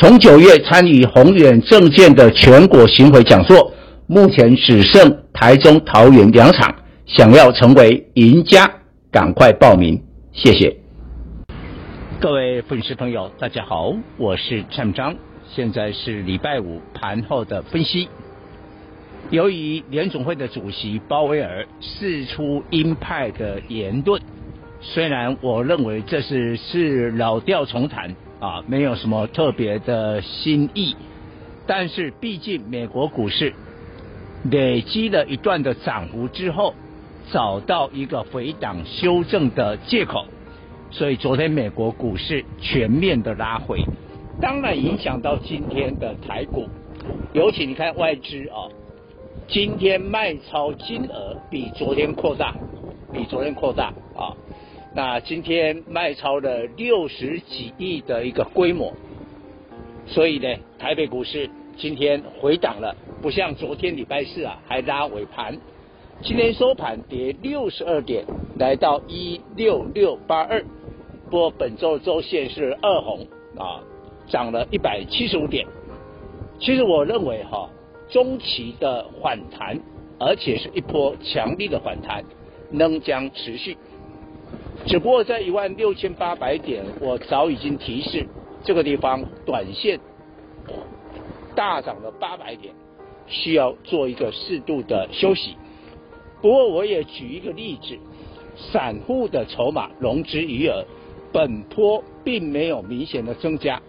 从九月参与宏远证券的全国巡回讲座，目前只剩台中、桃园两场。想要成为赢家，赶快报名，谢谢。各位粉丝朋友，大家好，我是蔡明彰，现在是礼拜五盘后的分析。由于联总会的主席鲍威尔释出鹰派的言论，虽然我认为这是是老调重弹。啊，没有什么特别的新意，但是毕竟美国股市累积了一段的涨幅之后，找到一个回档修正的借口，所以昨天美国股市全面的拉回，当然影响到今天的台股，尤其你看外资啊，今天卖超金额比昨天扩大，比昨天扩大啊。那今天卖超了六十几亿的一个规模，所以呢，台北股市今天回档了，不像昨天礼拜四啊还拉尾盘，今天收盘跌六十二点，来到一六六八二，不过本周周线是二红啊，涨了一百七十五点。其实我认为哈，中期的反弹，而且是一波强力的反弹，仍将持续。只不过在一万六千八百点，我早已经提示这个地方短线大涨了八百点，需要做一个适度的休息。不过我也举一个例子，散户的筹码融资余额本波并没有明显的增加，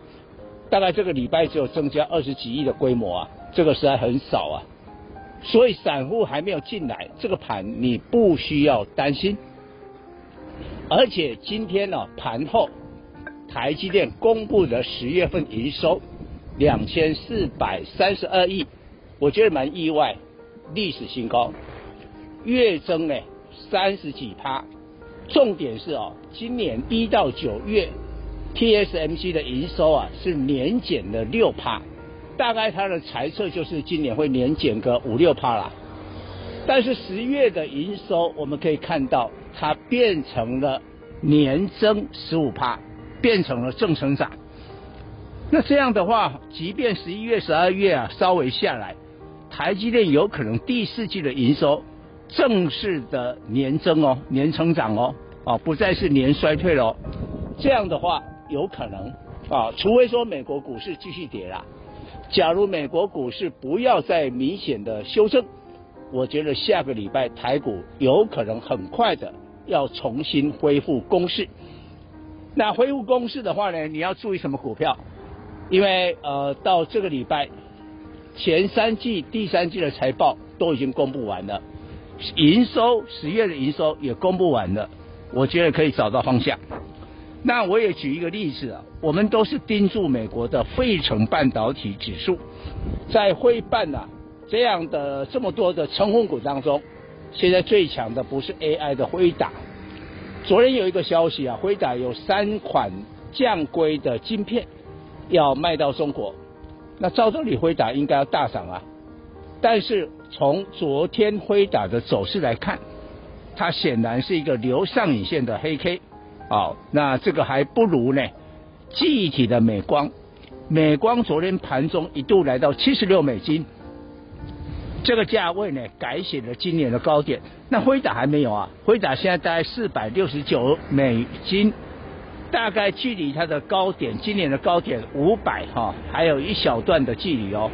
大概这个礼拜只有增加二十几亿的规模啊，这个实在很少啊。所以散户还没有进来，这个盘你不需要担心。而且今天呢，盘后台积电公布的十月份营收两千四百三十二亿，我觉得蛮意外，历史新高，月增呢三十几趴。重点是哦，今年一到九月，TSMC 的营收啊是年减了六趴，大概它的猜测就是今年会年减个五六趴啦。但是十月的营收我们可以看到。它变成了年增十五趴，变成了正成长。那这样的话，即便十一月、十二月啊稍微下来，台积电有可能第四季的营收正式的年增哦，年成长哦，啊不再是年衰退了。这样的话，有可能啊，除非说美国股市继续跌啦。假如美国股市不要再明显的修正，我觉得下个礼拜台股有可能很快的。要重新恢复攻势，那恢复攻势的话呢，你要注意什么股票？因为呃，到这个礼拜前三季、第三季的财报都已经公布完了，营收十月的营收也公布完了，我觉得可以找到方向。那我也举一个例子啊，我们都是盯住美国的费城半导体指数，在费半啊这样的这么多的成分股当中。现在最强的不是 AI 的辉达，昨天有一个消息啊，辉达有三款降规的晶片要卖到中国，那照道理辉达应该要大涨啊，但是从昨天辉达的走势来看，它显然是一个留上影线的黑 K，好，那这个还不如呢，记忆体的美光，美光昨天盘中一度来到七十六美金。这个价位呢，改写了今年的高点。那辉达还没有啊，辉达现在大概四百六十九美金，大概距离它的高点，今年的高点五百哈，还有一小段的距离哦。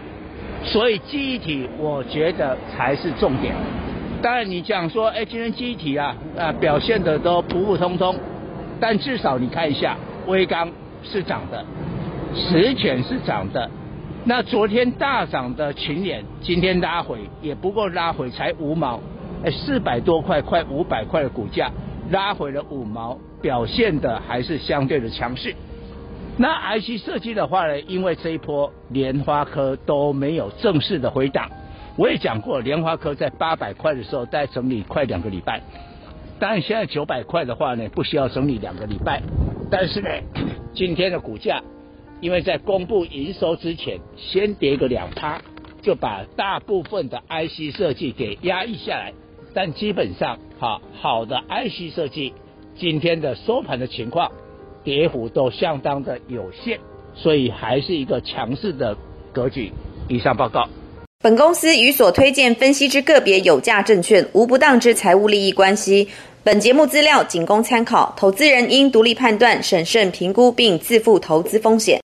所以记忆体，我觉得才是重点。当然你讲说，哎，今天记忆体啊，啊表现的都普普通通，但至少你看一下，威刚是涨的，十銓是涨的。那昨天大涨的群联，今天拉回也不过拉回才五毛，哎，四百多块，快五百块的股价拉回了五毛，表现的还是相对的强势。那 IC 设计的话呢，因为这一波莲花科都没有正式的回档，我也讲过，莲花科在八百块的时候在整理快两个礼拜，当然现在九百块的话呢，不需要整理两个礼拜，但是呢，今天的股价因为在公布营收之前先跌个两趴，就把大部分的 IC 设计给压抑下来，但基本上哈好的 IC 设计今天的收盘的情况。跌幅都相当的有限，所以还是一个强势的格局。以上报告。本公司与所推荐分析之个别有价证券无不当之财务利益关系。本节目资料仅供参考，投资人应独立判断、审慎评估并自负投资风险。